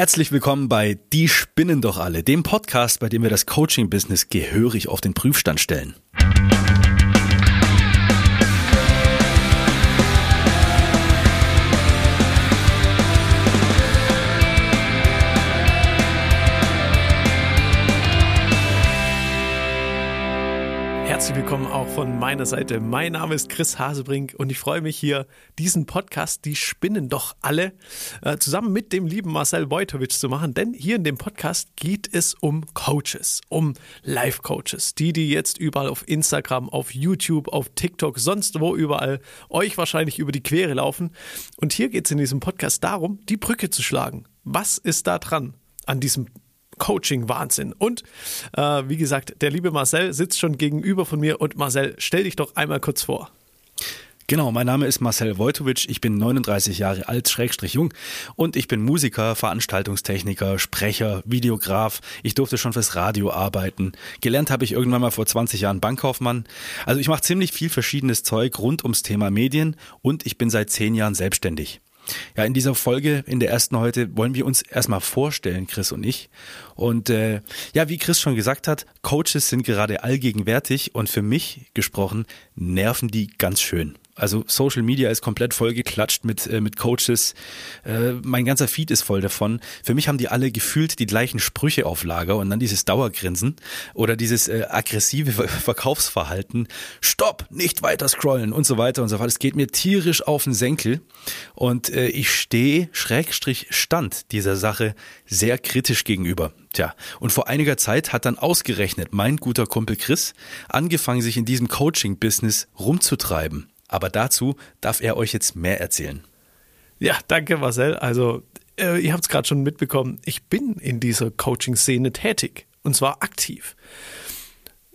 Herzlich willkommen bei Die spinnen doch alle, dem Podcast, bei dem wir das Coaching-Business gehörig auf den Prüfstand stellen. Herzlich willkommen auch von meiner Seite. Mein Name ist Chris Hasebrink und ich freue mich hier, diesen Podcast, die spinnen doch alle, äh, zusammen mit dem lieben Marcel Wojtowicz zu machen. Denn hier in dem Podcast geht es um Coaches, um Life-Coaches. Die, die jetzt überall auf Instagram, auf YouTube, auf TikTok, sonst wo überall euch wahrscheinlich über die Quere laufen. Und hier geht es in diesem Podcast darum, die Brücke zu schlagen. Was ist da dran an diesem Coaching-Wahnsinn. Und äh, wie gesagt, der liebe Marcel sitzt schon gegenüber von mir. Und Marcel, stell dich doch einmal kurz vor. Genau, mein Name ist Marcel Wojtowicz, ich bin 39 Jahre alt, schrägstrich jung und ich bin Musiker, Veranstaltungstechniker, Sprecher, Videograf. Ich durfte schon fürs Radio arbeiten. Gelernt habe ich irgendwann mal vor 20 Jahren Bankkaufmann. Also ich mache ziemlich viel verschiedenes Zeug rund ums Thema Medien und ich bin seit 10 Jahren selbstständig. Ja, in dieser Folge, in der ersten heute, wollen wir uns erstmal vorstellen, Chris und ich. Und äh, ja, wie Chris schon gesagt hat, Coaches sind gerade allgegenwärtig und für mich gesprochen nerven die ganz schön. Also Social Media ist komplett vollgeklatscht mit, äh, mit Coaches. Äh, mein ganzer Feed ist voll davon. Für mich haben die alle gefühlt die gleichen Sprüche auf Lager und dann dieses Dauergrinsen oder dieses äh, aggressive Verkaufsverhalten. Stopp, nicht weiter scrollen und so weiter und so fort. Es geht mir tierisch auf den Senkel und äh, ich stehe Schrägstrich Stand dieser Sache sehr kritisch gegenüber. Tja, und vor einiger Zeit hat dann ausgerechnet mein guter Kumpel Chris angefangen, sich in diesem Coaching-Business rumzutreiben. Aber dazu darf er euch jetzt mehr erzählen. Ja, danke Marcel. Also, äh, ihr habt es gerade schon mitbekommen, ich bin in dieser Coaching-Szene tätig und zwar aktiv.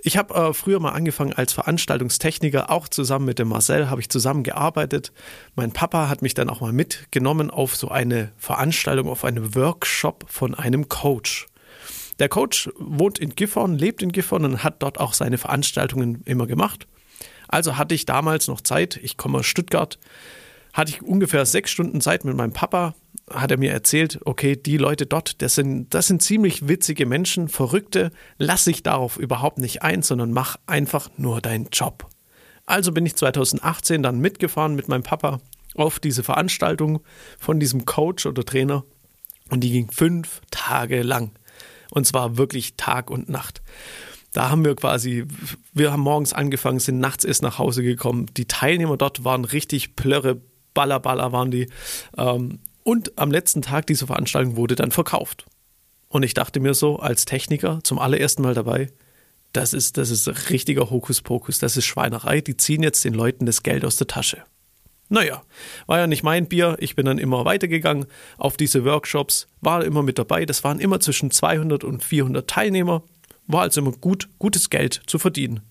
Ich habe äh, früher mal angefangen als Veranstaltungstechniker, auch zusammen mit dem Marcel habe ich zusammen gearbeitet. Mein Papa hat mich dann auch mal mitgenommen auf so eine Veranstaltung, auf einen Workshop von einem Coach. Der Coach wohnt in Gifhorn, lebt in Gifhorn und hat dort auch seine Veranstaltungen immer gemacht. Also hatte ich damals noch Zeit, ich komme aus Stuttgart, hatte ich ungefähr sechs Stunden Zeit mit meinem Papa, hat er mir erzählt, okay, die Leute dort, das sind, das sind ziemlich witzige Menschen, Verrückte, lass dich darauf überhaupt nicht ein, sondern mach einfach nur deinen Job. Also bin ich 2018 dann mitgefahren mit meinem Papa auf diese Veranstaltung von diesem Coach oder Trainer und die ging fünf Tage lang. Und zwar wirklich Tag und Nacht. Da haben wir quasi, wir haben morgens angefangen, sind nachts erst nach Hause gekommen. Die Teilnehmer dort waren richtig plörre, baller, baller waren die. Ähm, und am letzten Tag dieser Veranstaltung wurde dann verkauft. Und ich dachte mir so, als Techniker zum allerersten Mal dabei, das ist, das ist richtiger Hokuspokus, das ist Schweinerei, die ziehen jetzt den Leuten das Geld aus der Tasche. Naja, war ja nicht mein Bier. Ich bin dann immer weitergegangen auf diese Workshops, war immer mit dabei. Das waren immer zwischen 200 und 400 Teilnehmer. War also immer gut, gutes Geld zu verdienen.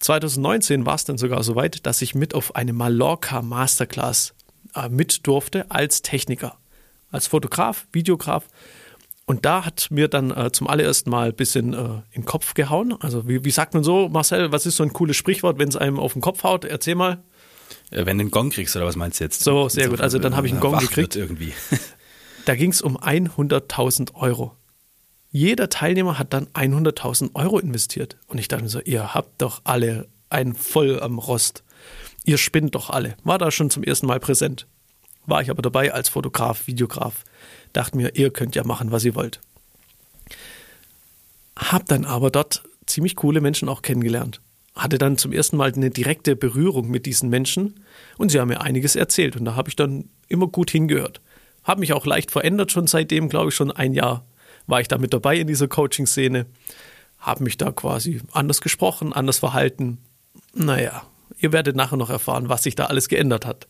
2019 war es dann sogar so weit, dass ich mit auf eine Mallorca Masterclass äh, mit durfte als Techniker, als Fotograf, Videograf. Und da hat mir dann äh, zum allerersten Mal ein bisschen äh, in den Kopf gehauen. Also, wie, wie, sagt man so, Marcel, was ist so ein cooles Sprichwort, wenn es einem auf den Kopf haut? Erzähl mal. Äh, wenn du einen Gong kriegst, oder was meinst du jetzt? So, sehr gut. Also, dann habe ich einen Gong gekriegt. Irgendwie. da ging es um 100.000 Euro. Jeder Teilnehmer hat dann 100.000 Euro investiert. Und ich dachte mir so, ihr habt doch alle einen voll am Rost. Ihr spinnt doch alle. War da schon zum ersten Mal präsent. War ich aber dabei als Fotograf, Videograf. Dachte mir, ihr könnt ja machen, was ihr wollt. Hab dann aber dort ziemlich coole Menschen auch kennengelernt. Hatte dann zum ersten Mal eine direkte Berührung mit diesen Menschen und sie haben mir einiges erzählt und da habe ich dann immer gut hingehört. Habe mich auch leicht verändert schon seitdem, glaube ich, schon ein Jahr war ich da mit dabei in dieser Coaching-Szene, habe mich da quasi anders gesprochen, anders verhalten. Naja, ihr werdet nachher noch erfahren, was sich da alles geändert hat.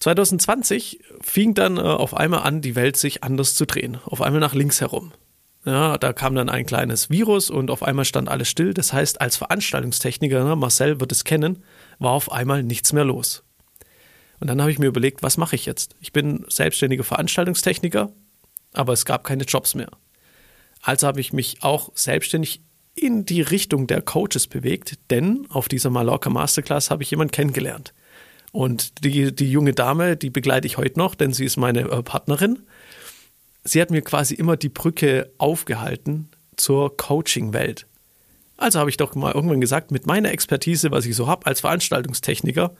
2020 fing dann äh, auf einmal an, die Welt sich anders zu drehen, auf einmal nach links herum. Ja, da kam dann ein kleines Virus und auf einmal stand alles still. Das heißt, als Veranstaltungstechniker, ne, Marcel wird es kennen, war auf einmal nichts mehr los. Und dann habe ich mir überlegt, was mache ich jetzt? Ich bin selbstständiger Veranstaltungstechniker, aber es gab keine Jobs mehr. Also habe ich mich auch selbstständig in die Richtung der Coaches bewegt, denn auf dieser Mallorca Masterclass habe ich jemanden kennengelernt. Und die, die junge Dame, die begleite ich heute noch, denn sie ist meine äh, Partnerin. sie hat mir quasi immer die Brücke aufgehalten zur Coaching-Welt. Also habe ich doch mal irgendwann gesagt, mit meiner Expertise, was ich so habe als Veranstaltungstechniker,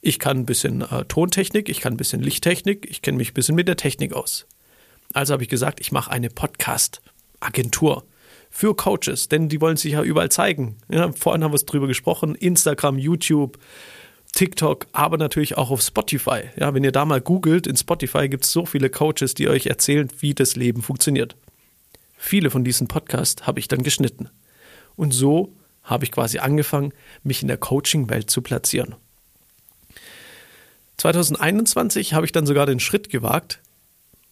ich kann ein bisschen äh, Tontechnik, ich kann ein bisschen Lichttechnik, ich kenne mich ein bisschen mit der Technik aus. Also habe ich gesagt, ich mache eine Podcast-Agentur für Coaches, denn die wollen sich ja überall zeigen. Ja, vorhin haben wir es drüber gesprochen, Instagram, YouTube, TikTok, aber natürlich auch auf Spotify. Ja, wenn ihr da mal googelt, in Spotify gibt es so viele Coaches, die euch erzählen, wie das Leben funktioniert. Viele von diesen Podcasts habe ich dann geschnitten. Und so habe ich quasi angefangen, mich in der Coaching-Welt zu platzieren. 2021 habe ich dann sogar den Schritt gewagt,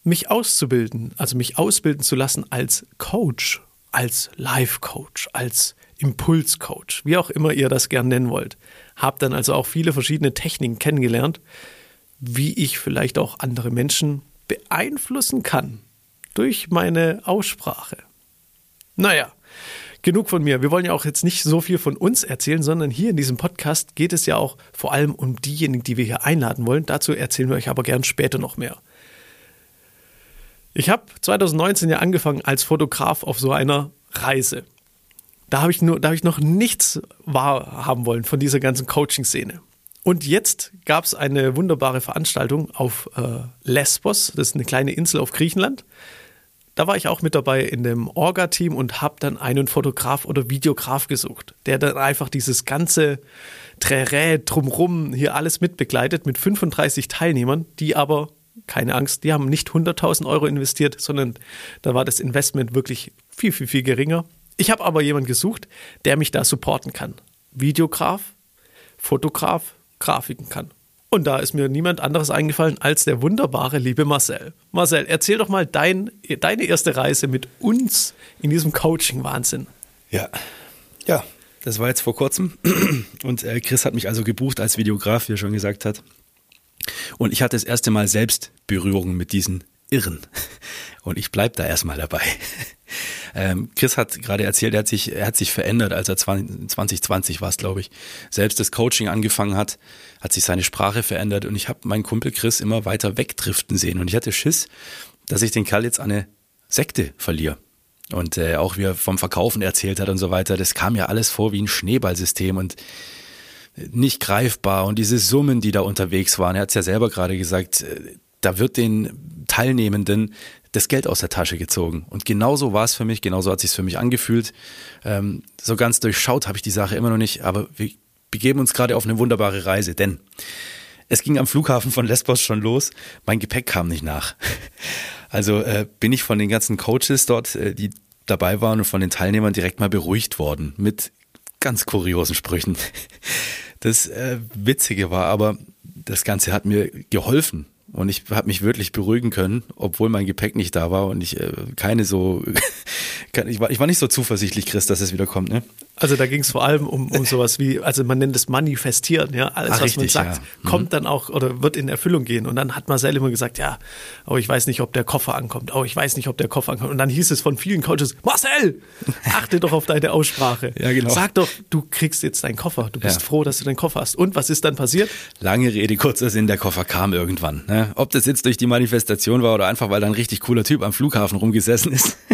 mich auszubilden, also mich ausbilden zu lassen als Coach, als Life-Coach, als Impulscoach, wie auch immer ihr das gern nennen wollt. Habe dann also auch viele verschiedene Techniken kennengelernt, wie ich vielleicht auch andere Menschen beeinflussen kann durch meine Aussprache. Naja, genug von mir. Wir wollen ja auch jetzt nicht so viel von uns erzählen, sondern hier in diesem Podcast geht es ja auch vor allem um diejenigen, die wir hier einladen wollen. Dazu erzählen wir euch aber gern später noch mehr. Ich habe 2019 ja angefangen als Fotograf auf so einer Reise. Da habe ich, hab ich noch nichts wahrhaben wollen von dieser ganzen Coaching-Szene. Und jetzt gab es eine wunderbare Veranstaltung auf äh, Lesbos, das ist eine kleine Insel auf Griechenland. Da war ich auch mit dabei in dem Orga-Team und habe dann einen Fotograf oder Videograf gesucht, der dann einfach dieses ganze Trärä drumrum hier alles mitbegleitet mit 35 Teilnehmern, die aber keine Angst, die haben nicht 100.000 Euro investiert, sondern da war das Investment wirklich viel, viel, viel geringer. Ich habe aber jemanden gesucht, der mich da supporten kann. Videograf, Fotograf, Grafiken kann. Und da ist mir niemand anderes eingefallen als der wunderbare liebe Marcel. Marcel, erzähl doch mal dein, deine erste Reise mit uns in diesem Coaching-Wahnsinn. Ja, ja, das war jetzt vor kurzem. Und äh, Chris hat mich also gebucht als Videograf, wie er schon gesagt hat. Und ich hatte das erste Mal selbst Berührung mit diesen Irren. Und ich bleib da erstmal dabei. Ähm, Chris hat gerade erzählt, er hat sich, er hat sich verändert, als er 20, 2020 war es, glaube ich, selbst das Coaching angefangen hat, hat sich seine Sprache verändert und ich habe meinen Kumpel Chris immer weiter wegdriften sehen und ich hatte Schiss, dass ich den Kerl jetzt an eine Sekte verliere. Und äh, auch wie er vom Verkaufen erzählt hat und so weiter, das kam ja alles vor wie ein Schneeballsystem und nicht greifbar und diese Summen, die da unterwegs waren, er hat es ja selber gerade gesagt, äh, da wird den Teilnehmenden das Geld aus der Tasche gezogen. Und genauso war es für mich, genauso hat es sich für mich angefühlt. Ähm, so ganz durchschaut habe ich die Sache immer noch nicht, aber wir begeben uns gerade auf eine wunderbare Reise, denn es ging am Flughafen von Lesbos schon los, mein Gepäck kam nicht nach. Also äh, bin ich von den ganzen Coaches dort, äh, die dabei waren und von den Teilnehmern direkt mal beruhigt worden mit ganz kuriosen Sprüchen. Das äh, Witzige war aber, das Ganze hat mir geholfen. Und ich habe mich wirklich beruhigen können, obwohl mein Gepäck nicht da war und ich äh, keine so, ich, war, ich war nicht so zuversichtlich, Chris, dass es wieder kommt. Ne? Also da ging es vor allem um, um sowas wie, also man nennt es Manifestieren, ja. Alles, Ach, was richtig, man sagt, ja. mhm. kommt dann auch oder wird in Erfüllung gehen. Und dann hat Marcel immer gesagt, ja, oh, ich weiß nicht, ob der Koffer ankommt. Oh, ich weiß nicht, ob der Koffer ankommt. Und dann hieß es von vielen Coaches, Marcel, achte doch auf deine Aussprache. Ja, genau. Sag doch, du kriegst jetzt deinen Koffer. Du bist ja. froh, dass du deinen Koffer hast. Und was ist dann passiert? Lange Rede, kurzer Sinn, der Koffer kam irgendwann. Ne? Ob das jetzt durch die Manifestation war oder einfach, weil da ein richtig cooler Typ am Flughafen rumgesessen ist.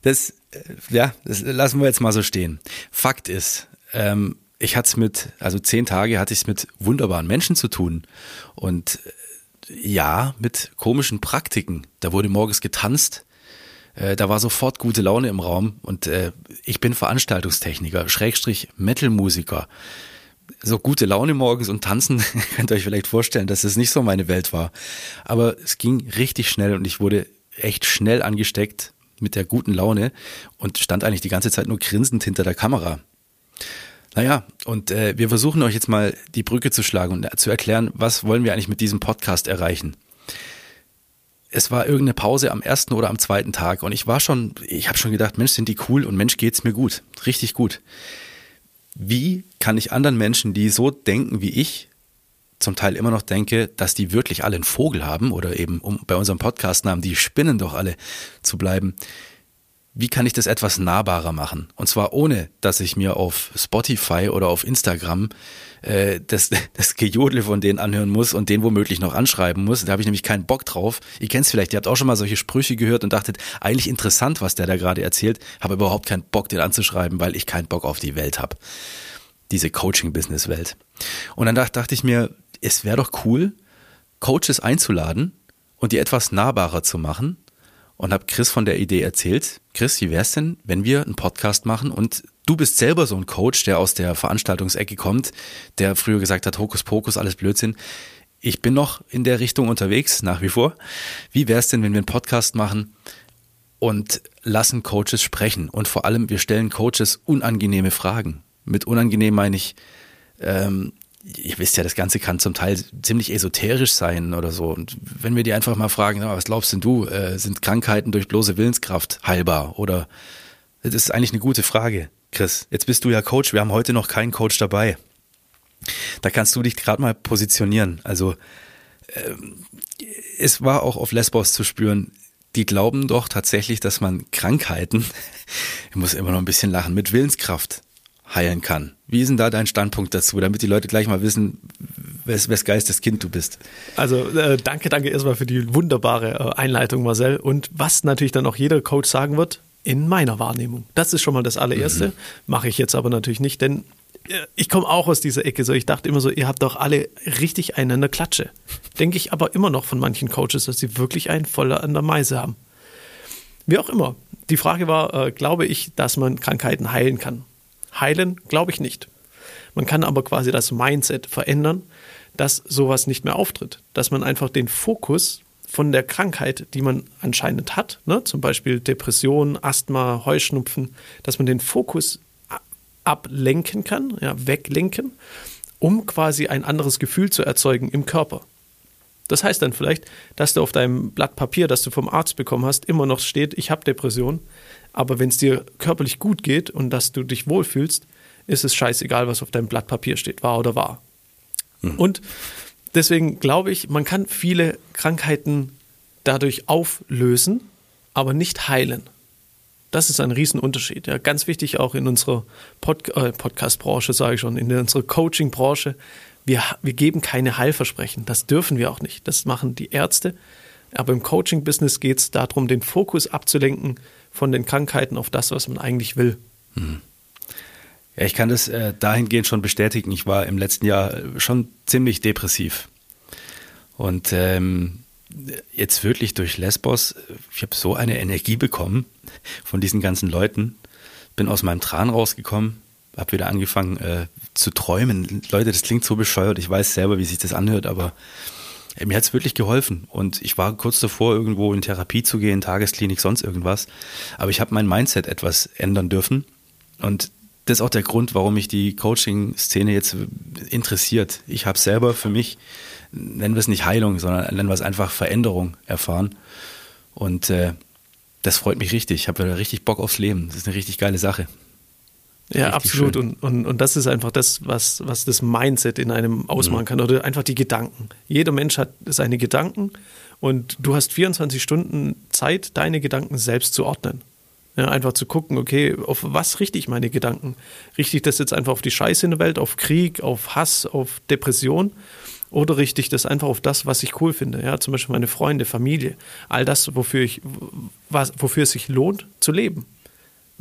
Das, äh, ja, das lassen wir jetzt mal so stehen. Fakt ist, ähm, ich hatte es mit, also zehn Tage hatte ich es mit wunderbaren Menschen zu tun. Und äh, ja, mit komischen Praktiken. Da wurde morgens getanzt. Äh, da war sofort gute Laune im Raum. Und äh, ich bin Veranstaltungstechniker, Schrägstrich Metal-Musiker. So gute Laune morgens und tanzen, könnt ihr euch vielleicht vorstellen, dass es nicht so meine Welt war. Aber es ging richtig schnell und ich wurde echt schnell angesteckt mit der guten Laune und stand eigentlich die ganze Zeit nur grinsend hinter der Kamera. Naja, und äh, wir versuchen euch jetzt mal die Brücke zu schlagen und zu erklären, was wollen wir eigentlich mit diesem Podcast erreichen. Es war irgendeine Pause am ersten oder am zweiten Tag und ich war schon, ich habe schon gedacht, Mensch, sind die cool und Mensch, geht's mir gut, richtig gut. Wie kann ich anderen Menschen, die so denken wie ich, zum Teil immer noch denke, dass die wirklich alle einen Vogel haben oder eben, um bei unserem Podcast-Namen, die spinnen doch alle zu bleiben. Wie kann ich das etwas nahbarer machen? Und zwar ohne, dass ich mir auf Spotify oder auf Instagram äh, das, das Gejodle von denen anhören muss und den womöglich noch anschreiben muss. Da habe ich nämlich keinen Bock drauf. Ihr kennt es vielleicht, ihr habt auch schon mal solche Sprüche gehört und dachtet, eigentlich interessant, was der da gerade erzählt, habe überhaupt keinen Bock, den anzuschreiben, weil ich keinen Bock auf die Welt habe. Diese Coaching-Business-Welt. Und dann dachte, dachte ich mir, es wäre doch cool, Coaches einzuladen und die etwas nahbarer zu machen und habe Chris von der Idee erzählt. Chris, wie wär's denn, wenn wir einen Podcast machen und du bist selber so ein Coach, der aus der Veranstaltungsecke kommt, der früher gesagt hat, Hokus Pokus, alles Blödsinn. Ich bin noch in der Richtung unterwegs, nach wie vor. Wie wär's denn, wenn wir einen Podcast machen und lassen Coaches sprechen? Und vor allem, wir stellen Coaches unangenehme Fragen. Mit unangenehm meine ich, ähm, ihr wisst ja, das Ganze kann zum Teil ziemlich esoterisch sein oder so. Und wenn wir die einfach mal fragen, was glaubst denn du, äh, sind Krankheiten durch bloße Willenskraft heilbar? Oder das ist eigentlich eine gute Frage, Chris. Jetzt bist du ja Coach, wir haben heute noch keinen Coach dabei. Da kannst du dich gerade mal positionieren. Also ähm, es war auch auf Lesbos zu spüren, die glauben doch tatsächlich, dass man Krankheiten, ich muss immer noch ein bisschen lachen, mit Willenskraft heilen kann. Wie ist denn da dein Standpunkt dazu, damit die Leute gleich mal wissen, wes, wes Geistes Kind du bist? Also äh, danke, danke erstmal für die wunderbare äh, Einleitung, Marcel. Und was natürlich dann auch jeder Coach sagen wird, in meiner Wahrnehmung. Das ist schon mal das allererste. Mhm. Mache ich jetzt aber natürlich nicht, denn äh, ich komme auch aus dieser Ecke so. Ich dachte immer so, ihr habt doch alle richtig einen an der Klatsche. Denke ich aber immer noch von manchen Coaches, dass sie wirklich einen voller an der Meise haben. Wie auch immer. Die Frage war, äh, glaube ich, dass man Krankheiten heilen kann? Heilen glaube ich nicht. Man kann aber quasi das Mindset verändern, dass sowas nicht mehr auftritt. Dass man einfach den Fokus von der Krankheit, die man anscheinend hat, ne, zum Beispiel Depression, Asthma, Heuschnupfen, dass man den Fokus ablenken kann, ja, weglenken, um quasi ein anderes Gefühl zu erzeugen im Körper. Das heißt dann vielleicht, dass du auf deinem Blatt Papier, das du vom Arzt bekommen hast, immer noch steht, ich habe Depression, aber wenn es dir körperlich gut geht und dass du dich wohlfühlst, ist es scheißegal, was auf deinem Blatt Papier steht, wahr oder wahr. Mhm. Und deswegen glaube ich, man kann viele Krankheiten dadurch auflösen, aber nicht heilen. Das ist ein Riesenunterschied. Ja, ganz wichtig auch in unserer Pod äh, Podcast-Branche, sage ich schon, in unserer Coaching-Branche. Wir, wir geben keine Heilversprechen. Das dürfen wir auch nicht. Das machen die Ärzte. Aber im Coaching-Business geht es darum, den Fokus abzulenken von den Krankheiten auf das, was man eigentlich will. Hm. Ja, ich kann das äh, dahingehend schon bestätigen. Ich war im letzten Jahr schon ziemlich depressiv. Und ähm, jetzt wirklich durch Lesbos, ich habe so eine Energie bekommen von diesen ganzen Leuten. Bin aus meinem Tran rausgekommen, habe wieder angefangen äh, zu träumen. Leute, das klingt so bescheuert. Ich weiß selber, wie sich das anhört, aber mir hat es wirklich geholfen. Und ich war kurz davor, irgendwo in Therapie zu gehen, Tagesklinik, sonst irgendwas. Aber ich habe mein Mindset etwas ändern dürfen. Und das ist auch der Grund, warum mich die Coaching-Szene jetzt interessiert. Ich habe selber für mich, nennen wir es nicht Heilung, sondern nennen wir es einfach Veränderung erfahren. Und äh, das freut mich richtig. Ich habe richtig Bock aufs Leben. Das ist eine richtig geile Sache. Ja, absolut. Und, und, und das ist einfach das, was, was das Mindset in einem ausmachen mhm. kann oder einfach die Gedanken. Jeder Mensch hat seine Gedanken und du hast 24 Stunden Zeit, deine Gedanken selbst zu ordnen. Ja, einfach zu gucken, okay, auf was richte ich meine Gedanken? Richte ich das jetzt einfach auf die Scheiße in der Welt, auf Krieg, auf Hass, auf Depression? Oder richte ich das einfach auf das, was ich cool finde? Ja, zum Beispiel meine Freunde, Familie, all das, wofür, ich, was, wofür es sich lohnt zu leben.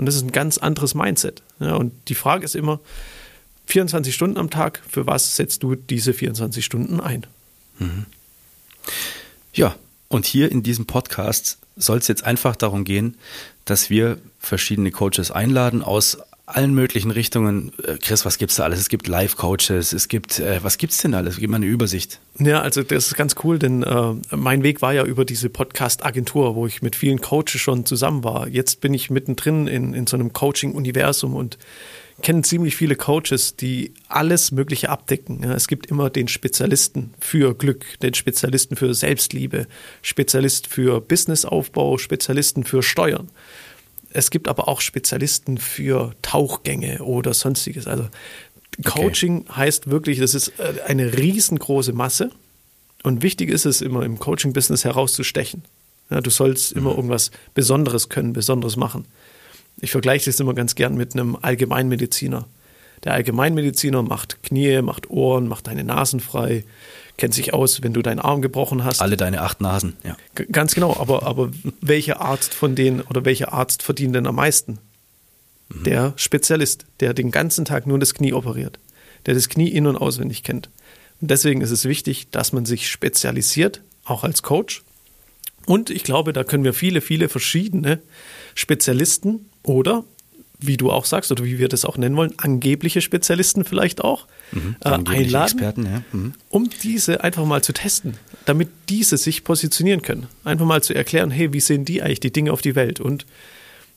Und das ist ein ganz anderes Mindset. Ja, und die Frage ist immer, 24 Stunden am Tag, für was setzt du diese 24 Stunden ein? Mhm. Ja, und hier in diesem Podcast soll es jetzt einfach darum gehen, dass wir verschiedene Coaches einladen aus allen möglichen Richtungen. Äh, Chris, was gibt's da alles? Es gibt Live-Coaches, es gibt, äh, was gibt's denn alles? Gib mal eine Übersicht. Ja, also das ist ganz cool, denn äh, mein Weg war ja über diese Podcast-Agentur, wo ich mit vielen Coaches schon zusammen war. Jetzt bin ich mittendrin in, in so einem Coaching-Universum und kenne ziemlich viele Coaches, die alles Mögliche abdecken. Ja, es gibt immer den Spezialisten für Glück, den Spezialisten für Selbstliebe, Spezialist für Businessaufbau, Spezialisten für Steuern. Es gibt aber auch Spezialisten für Tauchgänge oder sonstiges. Also Coaching okay. heißt wirklich, das ist äh, eine riesengroße Masse. Und wichtig ist es immer im Coaching-Business herauszustechen. Ja, du sollst immer irgendwas Besonderes können, Besonderes machen. Ich vergleiche das immer ganz gern mit einem Allgemeinmediziner. Der Allgemeinmediziner macht Knie, macht Ohren, macht deine Nasen frei, kennt sich aus, wenn du deinen Arm gebrochen hast. Alle deine acht Nasen, ja. G ganz genau, aber, aber welcher Arzt von denen oder welcher Arzt verdient denn am meisten? Mhm. Der Spezialist, der den ganzen Tag nur das Knie operiert, der das Knie in- und auswendig kennt. Und deswegen ist es wichtig, dass man sich spezialisiert, auch als Coach. Und ich glaube, da können wir viele, viele verschiedene Spezialisten oder wie du auch sagst oder wie wir das auch nennen wollen, angebliche Spezialisten vielleicht auch mhm, äh, einladen, Experten, ja. mhm. um diese einfach mal zu testen, damit diese sich positionieren können. Einfach mal zu erklären, hey, wie sehen die eigentlich die Dinge auf die Welt? Und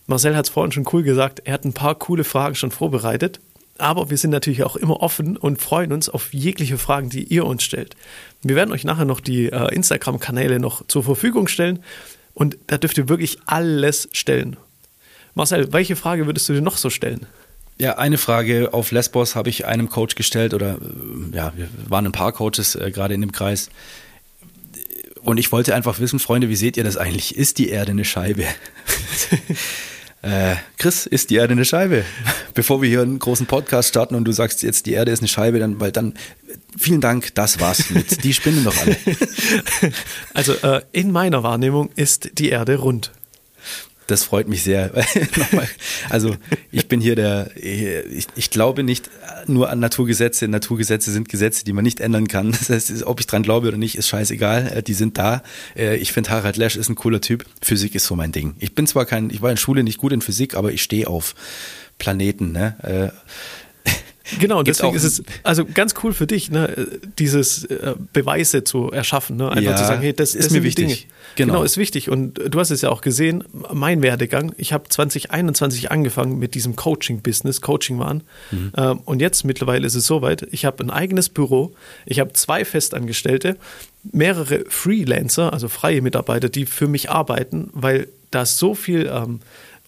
Marcel hat es vorhin schon cool gesagt, er hat ein paar coole Fragen schon vorbereitet. Aber wir sind natürlich auch immer offen und freuen uns auf jegliche Fragen, die ihr uns stellt. Wir werden euch nachher noch die äh, Instagram-Kanäle noch zur Verfügung stellen und da dürft ihr wirklich alles stellen. Marcel, welche Frage würdest du dir noch so stellen? Ja, eine Frage auf Lesbos habe ich einem Coach gestellt oder äh, ja, wir waren ein paar Coaches äh, gerade in dem Kreis. Und ich wollte einfach wissen, Freunde, wie seht ihr das eigentlich? Ist die Erde eine Scheibe? äh, Chris, ist die Erde eine Scheibe? Bevor wir hier einen großen Podcast starten und du sagst jetzt, die Erde ist eine Scheibe, dann, weil dann, vielen Dank, das war's mit. Die spinnen doch alle. Also äh, in meiner Wahrnehmung ist die Erde rund. Das freut mich sehr. also ich bin hier der, ich, ich, glaube nicht nur an Naturgesetze. Naturgesetze sind Gesetze, die man nicht ändern kann. Das heißt, ob ich dran glaube oder nicht, ist scheißegal. Äh, die sind da. Äh, ich finde Harald Lesch ist ein cooler Typ. Physik ist so mein Ding. Ich bin zwar kein, ich war in Schule nicht gut in Physik, aber ich stehe auf Planeten. Ne? Genau, deswegen ist es also ganz cool für dich, ne, dieses äh, Beweise zu erschaffen, ne? einfach ja, zu sagen, hey, das, das ist mir wichtig. Genau. genau, ist wichtig. Und du hast es ja auch gesehen, mein Werdegang. Ich habe 2021 angefangen mit diesem Coaching-Business, Coaching waren. Mhm. Ähm, und jetzt mittlerweile ist es soweit. Ich habe ein eigenes Büro, ich habe zwei Festangestellte, mehrere Freelancer, also freie Mitarbeiter, die für mich arbeiten, weil da so viel ähm,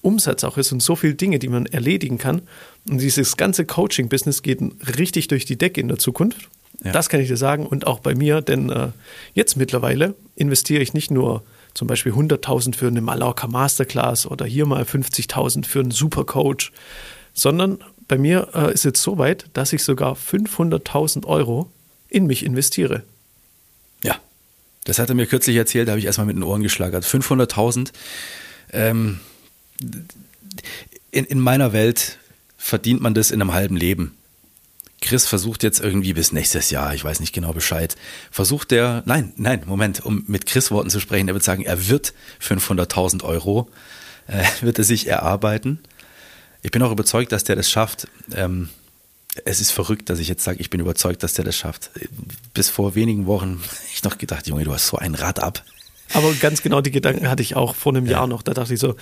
Umsatz auch ist und so viele Dinge, die man erledigen kann. Und dieses ganze Coaching-Business geht richtig durch die Decke in der Zukunft. Ja. Das kann ich dir sagen und auch bei mir, denn äh, jetzt mittlerweile investiere ich nicht nur zum Beispiel 100.000 für eine Mallorca Masterclass oder hier mal 50.000 für einen Supercoach, sondern bei mir äh, ist jetzt so weit, dass ich sogar 500.000 Euro in mich investiere. Ja, das hat er mir kürzlich erzählt, da habe ich erstmal mit den Ohren geschlagert. 500.000. Ähm, in, in meiner Welt verdient man das in einem halben Leben. Chris versucht jetzt irgendwie bis nächstes Jahr, ich weiß nicht genau Bescheid, versucht der, nein, nein, Moment, um mit Chris Worten zu sprechen, er wird sagen, er wird 500.000 Euro, äh, wird er sich erarbeiten. Ich bin auch überzeugt, dass der das schafft. Ähm, es ist verrückt, dass ich jetzt sage, ich bin überzeugt, dass der das schafft. Bis vor wenigen Wochen ich noch gedacht, Junge, du hast so ein Rad ab. Aber ganz genau die Gedanken hatte ich auch vor einem ja. Jahr noch. Da dachte ich so,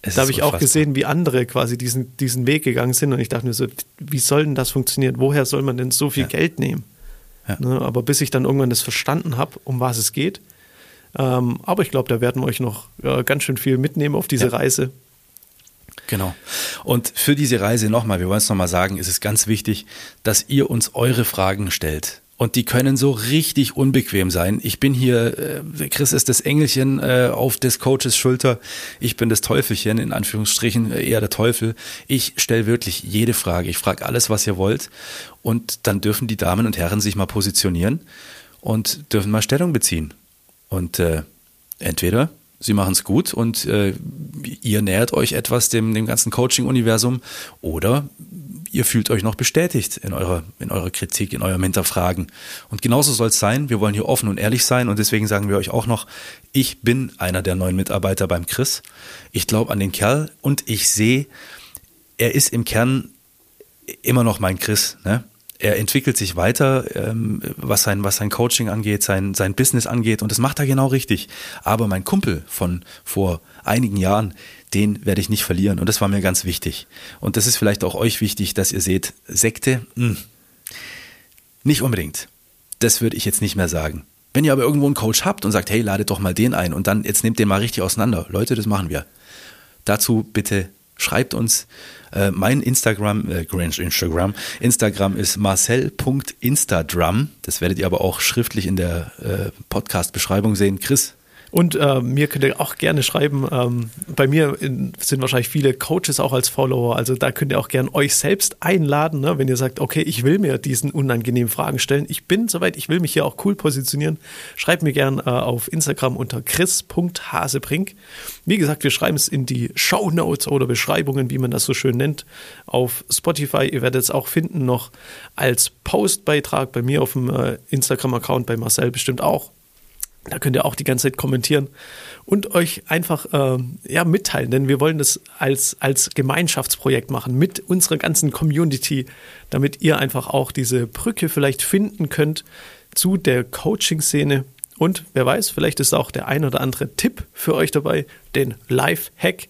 es da habe ich auch gesehen, wie andere quasi diesen, diesen Weg gegangen sind. Und ich dachte mir so, wie soll denn das funktionieren? Woher soll man denn so viel ja. Geld nehmen? Ja. Ne, aber bis ich dann irgendwann das verstanden habe, um was es geht. Ähm, aber ich glaube, da werden wir euch noch äh, ganz schön viel mitnehmen auf diese Reise. Genau. Und für diese Reise nochmal, wir wollen es nochmal sagen, ist es ganz wichtig, dass ihr uns eure Fragen stellt. Und die können so richtig unbequem sein. Ich bin hier, äh, Chris ist das Engelchen äh, auf des Coaches Schulter. Ich bin das Teufelchen, in Anführungsstrichen äh, eher der Teufel. Ich stelle wirklich jede Frage. Ich frage alles, was ihr wollt. Und dann dürfen die Damen und Herren sich mal positionieren und dürfen mal Stellung beziehen. Und äh, entweder sie machen es gut und äh, ihr nähert euch etwas dem, dem ganzen Coaching-Universum oder ihr fühlt euch noch bestätigt in eurer, in eurer Kritik, in eurem Hinterfragen. Und genauso soll es sein. Wir wollen hier offen und ehrlich sein und deswegen sagen wir euch auch noch, ich bin einer der neuen Mitarbeiter beim Chris. Ich glaube an den Kerl und ich sehe, er ist im Kern immer noch mein Chris. Ne? er entwickelt sich weiter, ähm, was, sein, was sein Coaching angeht, sein, sein Business angeht und das macht er genau richtig. Aber mein Kumpel von vor einigen Jahren, den werde ich nicht verlieren und das war mir ganz wichtig. Und das ist vielleicht auch euch wichtig, dass ihr seht, Sekte, mh, hm, nicht unbedingt. Das würde ich jetzt nicht mehr sagen. Wenn ihr aber irgendwo einen Coach habt und sagt, hey, ladet doch mal den ein und dann jetzt nehmt den mal richtig auseinander. Leute, das machen wir. Dazu bitte schreibt uns. Äh, mein Instagram, äh, Instagram, Instagram ist marcel.instadrum. Das werdet ihr aber auch schriftlich in der äh, Podcast-Beschreibung sehen. Chris, Und äh, mir könnt ihr auch gerne schreiben. Ähm, bei mir in, sind wahrscheinlich viele Coaches auch als Follower. Also da könnt ihr auch gerne euch selbst einladen, ne? wenn ihr sagt, okay, ich will mir diesen unangenehmen Fragen stellen. Ich bin soweit, ich will mich hier auch cool positionieren. Schreibt mir gerne äh, auf Instagram unter chris.hasebrink. Wie gesagt, wir schreiben es in die Show Notes oder Beschreibungen, wie man das so schön nennt, auf Spotify. Ihr werdet es auch finden noch als Postbeitrag bei mir auf dem äh, Instagram-Account, bei Marcel bestimmt auch. Da könnt ihr auch die ganze Zeit kommentieren und euch einfach äh, ja, mitteilen, denn wir wollen das als, als Gemeinschaftsprojekt machen mit unserer ganzen Community, damit ihr einfach auch diese Brücke vielleicht finden könnt zu der Coaching-Szene. Und wer weiß, vielleicht ist auch der ein oder andere Tipp für euch dabei, den Live-Hack,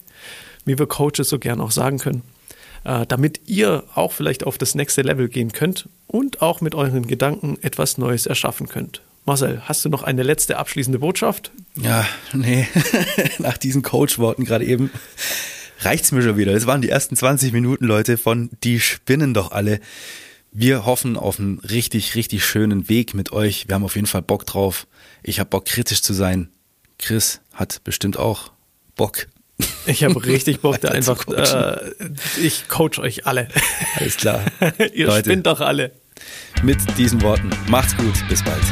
wie wir Coaches so gern auch sagen können, äh, damit ihr auch vielleicht auf das nächste Level gehen könnt und auch mit euren Gedanken etwas Neues erschaffen könnt. Marcel, hast du noch eine letzte abschließende Botschaft? Ja, nee, nach diesen Coach-Worten gerade eben reicht's mir schon wieder. Das waren die ersten 20 Minuten, Leute, von Die spinnen doch alle. Wir hoffen auf einen richtig, richtig schönen Weg mit euch. Wir haben auf jeden Fall Bock drauf. Ich habe Bock, kritisch zu sein. Chris hat bestimmt auch Bock. Ich habe richtig Bock, da einfach. Äh, ich coach euch alle. Alles klar. Ihr Leute. spinnt doch alle. Mit diesen Worten. Macht's gut. Bis bald.